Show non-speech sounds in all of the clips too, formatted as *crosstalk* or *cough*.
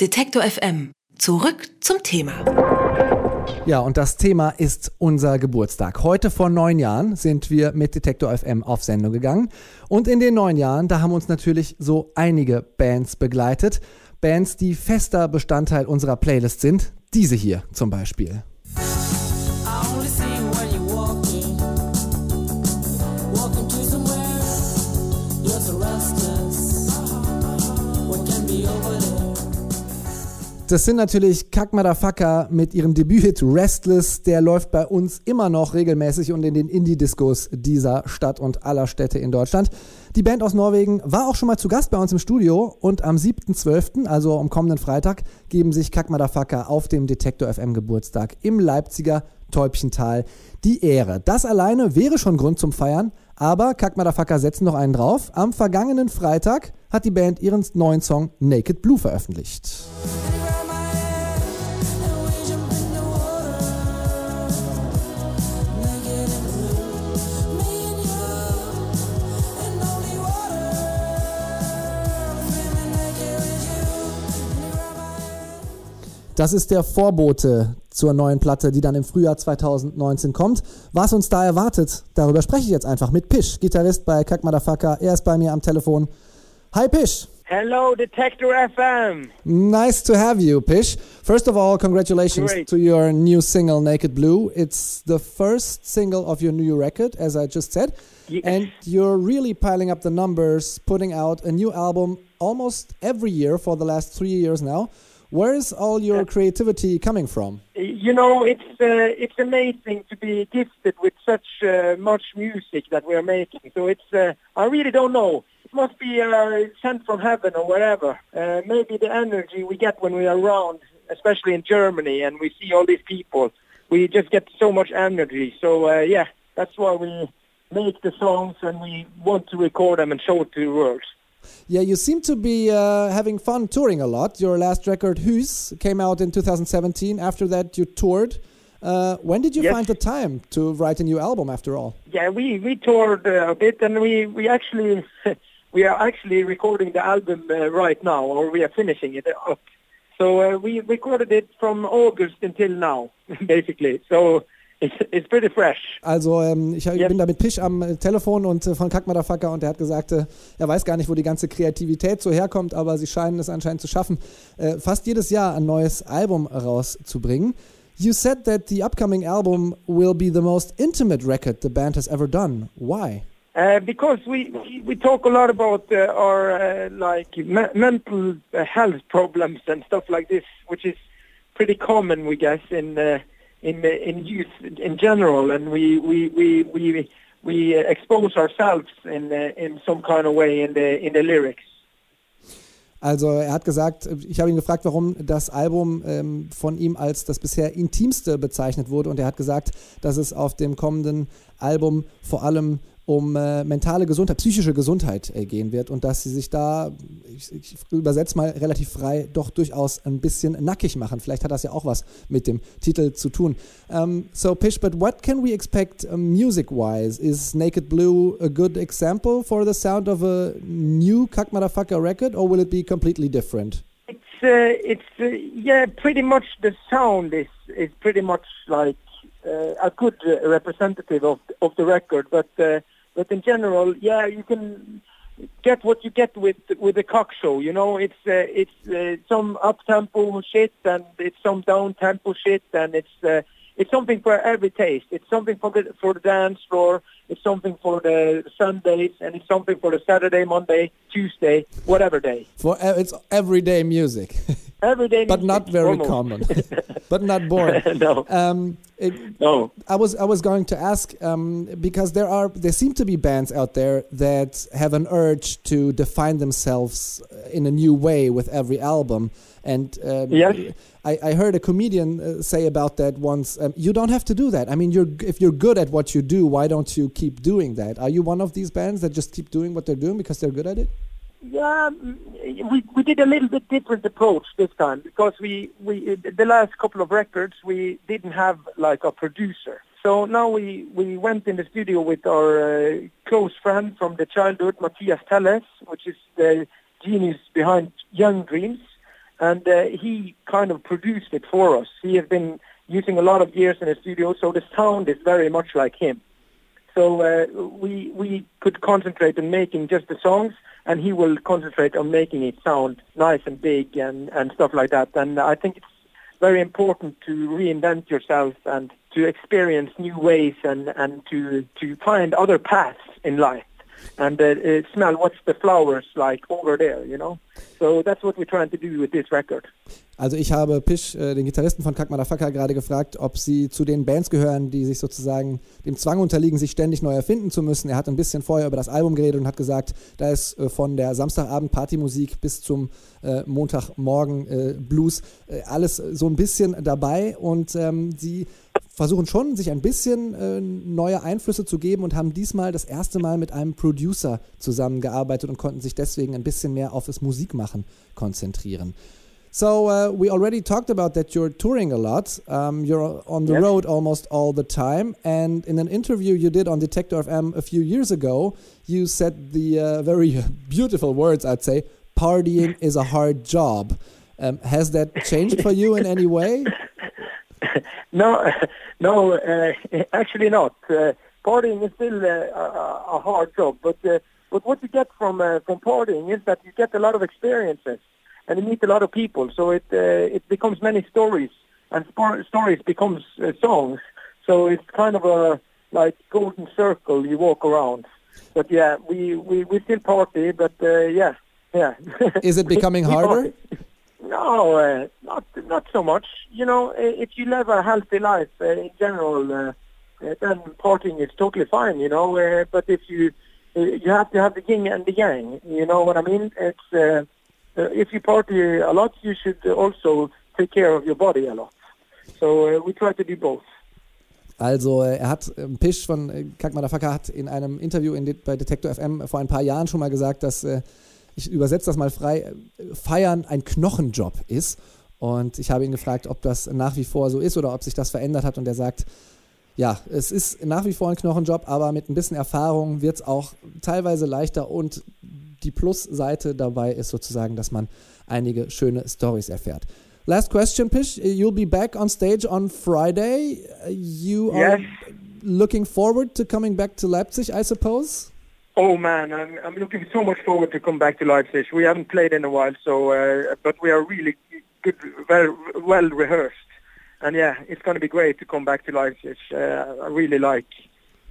Detektor FM. Zurück zum Thema. Ja, und das Thema ist unser Geburtstag. Heute vor neun Jahren sind wir mit Detektor FM auf Sendung gegangen. Und in den neun Jahren, da haben uns natürlich so einige Bands begleitet. Bands, die fester Bestandteil unserer Playlist sind. Diese hier zum Beispiel. Das sind natürlich Kack Motherfucker mit ihrem Debüthit Restless. Der läuft bei uns immer noch regelmäßig und in den Indie-Discos dieser Stadt und aller Städte in Deutschland. Die Band aus Norwegen war auch schon mal zu Gast bei uns im Studio und am 7.12., also am kommenden Freitag, geben sich Kack Motherfucker auf dem Detektor FM Geburtstag im Leipziger Täubchental die Ehre. Das alleine wäre schon Grund zum Feiern, aber Kack Motherfucker setzen noch einen drauf. Am vergangenen Freitag hat die Band ihren neuen Song Naked Blue veröffentlicht. Das ist der Vorbote zur neuen Platte, die dann im Frühjahr 2019 kommt. Was uns da erwartet, darüber spreche ich jetzt einfach mit Pish, Gitarrist bei Kack Motherfucker. Er ist bei mir am Telefon. Hi Pish. Hello, Detector FM. Nice to have you, Pish. First of all, congratulations Great. to your new single, Naked Blue. It's the first single of your new record, as I just said. Yes. And you're really piling up the numbers, putting out a new album almost every year for the last three years now. Where is all your creativity coming from? You know, it's uh, it's amazing to be gifted with such uh, much music that we are making. So it's uh, I really don't know. It must be uh, sent from heaven or wherever. Uh, maybe the energy we get when we are around, especially in Germany, and we see all these people, we just get so much energy. So uh, yeah, that's why we make the songs and we want to record them and show it to the world. Yeah, you seem to be uh, having fun touring a lot. Your last record, Who's, came out in 2017. After that, you toured. Uh, when did you Yes. find the time to write a new album, after all? Yeah, we we toured uh, a bit, and we we actually *laughs* we are actually recording the album uh, right now, or we are finishing it up. So uh, we recorded it from August until now, *laughs* basically. So it's pretty fresh. Also, ähm, ich, Yes. bin da mit Pisch am äh, Telefon und äh, von Kack Motherfucker und der hat gesagt, äh, er weiß gar nicht, wo die ganze Kreativität so herkommt, aber sie scheinen es anscheinend zu schaffen, äh, fast jedes Jahr ein neues Album rauszubringen. You said that the upcoming album will be the most intimate record the band has ever done. Why? Uh, because we, we we talk a lot about uh, our uh, like me- mental uh, health problems and stuff like this, which is pretty common, we guess, in uh, in in youth in general, and we we we we we expose ourselves in in some kind of way in the in the lyrics. Also er hat gesagt, ich habe ihn gefragt, warum das Album ähm, von ihm als das bisher intimste bezeichnet wurde und er hat gesagt, dass es auf dem kommenden Album vor allem um äh, mentale Gesundheit, psychische Gesundheit äh, gehen wird und dass sie sich da, ich, ich übersetze mal relativ frei, doch durchaus ein bisschen nackig machen. Vielleicht hat das ja auch was mit dem Titel zu tun. Um, so Pish, but what can we expect music-wise? Is Naked Blue a good example for the sound of a new Kack Motherfucker record or will it be completely different? It's uh, it's uh, yeah, pretty much the sound is is pretty much like uh, a good uh, representative of of the record, but uh, but in general, yeah, you can get what you get with with the cock show. You know, it's uh, it's uh, some up tempo shit and it's some down tempo shit, and it's uh, it's something for every taste. It's something for the for the dance floor. It's something for the Sundays, and it's something for the Saturday, Monday, Tuesday, whatever day. For uh, it's everyday music, *laughs* Every day, but not very almost. common, *laughs* but not boring. *laughs* no, Um, it, no. I was I was going to ask um, because there are there seem to be bands out there that have an urge to define themselves in a new way with every album, and um, Yes. I, I heard a comedian uh, say about that once. Um, you don't have to do that. I mean, you're if you're good at what you do, why don't you keep doing that? Are you one of these bands that just keep doing what they're doing because they're good at it? Yeah, mm, we we did a little bit different approach this time because we we the last couple of records we didn't have like a producer. So now we we went in the studio with our uh, close friend from the childhood, Matthias Telles, which is the genius behind Young Dreams, and uh, he kind of produced it for us. He has been using a lot of years in the studio, so the sound is very much like him. So uh, we we could concentrate on making just the songs, and he will concentrate on making it sound nice and big and and stuff like that. And I think it's very important to reinvent yourself and to experience new ways and and to to find other paths in life and uh, uh, smell what's the flowers like over there, you know. So that's what we're trying to do with this record. Also ich habe Pish, äh, den Gitarristen von Kack Motherfucker, gerade gefragt, ob sie zu den Bands gehören, die sich sozusagen dem Zwang unterliegen, sich ständig neu erfinden zu müssen. Er hat ein bisschen vorher über das Album geredet und hat gesagt, da ist äh, von der Samstagabend Partymusik bis zum äh, Montagmorgen äh, äh, alles so ein bisschen dabei und ähm, sie versuchen schon, sich ein bisschen äh, neue Einflüsse zu geben und haben diesmal das erste Mal mit einem Producer zusammengearbeitet und konnten sich deswegen ein bisschen mehr auf das Musikmachen konzentrieren. So uh, we already talked about that you're touring a lot. Um, you're on the yes. road almost all the time. And in an interview you did on Detector FM a few years ago, you said the uh, very *laughs* beautiful words, I'd say, partying is a hard job. Um, has that changed for you in any way? *laughs* *laughs* no, no, uh, actually not. Uh, partying is still uh, a, a hard job, but uh, but what you get from uh, from partying is that you get a lot of experiences and you meet a lot of people. So it uh, it becomes many stories, and stories becomes songs. So it's kind of a like golden circle you walk around. But yeah, we we, we still party, but uh, yeah, yeah. Is it *laughs* becoming harder? *laughs* No, uh, not not so much. You know, if you live a healthy life uh, in general, uh, uh then partying is totally fine. You know, uh, but if you uh, you have to have the yin and the yang. You know what I mean? It's if you party a lot, you should also take care of your body a lot. So we try to do both. Also er hat, ähm, Pisch von äh, Kack Motherfucker hat in einem Interview in, bei Detector FM vor ein paar Jahren schon mal gesagt, dass äh, ich übersetze das mal frei, Feiern ein Knochenjob ist. Und ich habe ihn gefragt, ob das nach wie vor so ist oder ob sich das verändert hat. Und er sagt, ja, es ist nach wie vor ein Knochenjob, aber mit ein bisschen Erfahrung wird es auch teilweise leichter. Und die Plusseite dabei ist sozusagen, dass man einige schöne Stories erfährt. Last question, Pish. You'll be back on stage on Friday. You are yes. looking forward to coming back to Leipzig, I suppose? Oh man, I'm, I'm looking so much forward to come back to Leipzig. We haven't played in a while, so uh, but we are really good, very well rehearsed, and yeah, it's going to be great to come back to Leipzig. Uh, I really like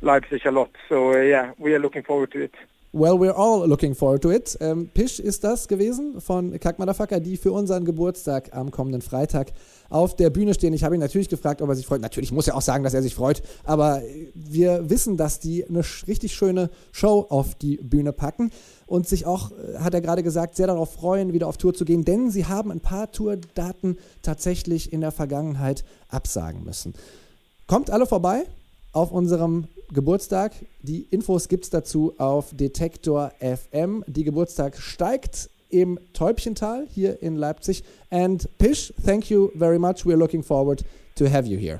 Leipzig a lot, so uh, yeah, we are looking forward to it. Well, we're all looking forward to it. Ähm, Pisch ist das gewesen von Kack Motherfucker, die für unseren Geburtstag am kommenden Freitag auf der Bühne stehen. Ich habe ihn natürlich gefragt, ob er sich freut. Natürlich muss er auch sagen, dass er sich freut, aber wir wissen, dass die eine richtig schöne Show auf die Bühne packen und sich auch, äh, hat er gerade gesagt, sehr darauf freuen, wieder auf Tour zu gehen, denn sie haben ein paar Tourdaten tatsächlich in der Vergangenheit absagen müssen. Kommt alle vorbei auf unserem Geburtstag. Die Infos gibt es dazu auf Detektor FM. Die Geburtstag steigt im Täubchental hier in Leipzig. And Pish, thank you very much. We're looking forward to have you here.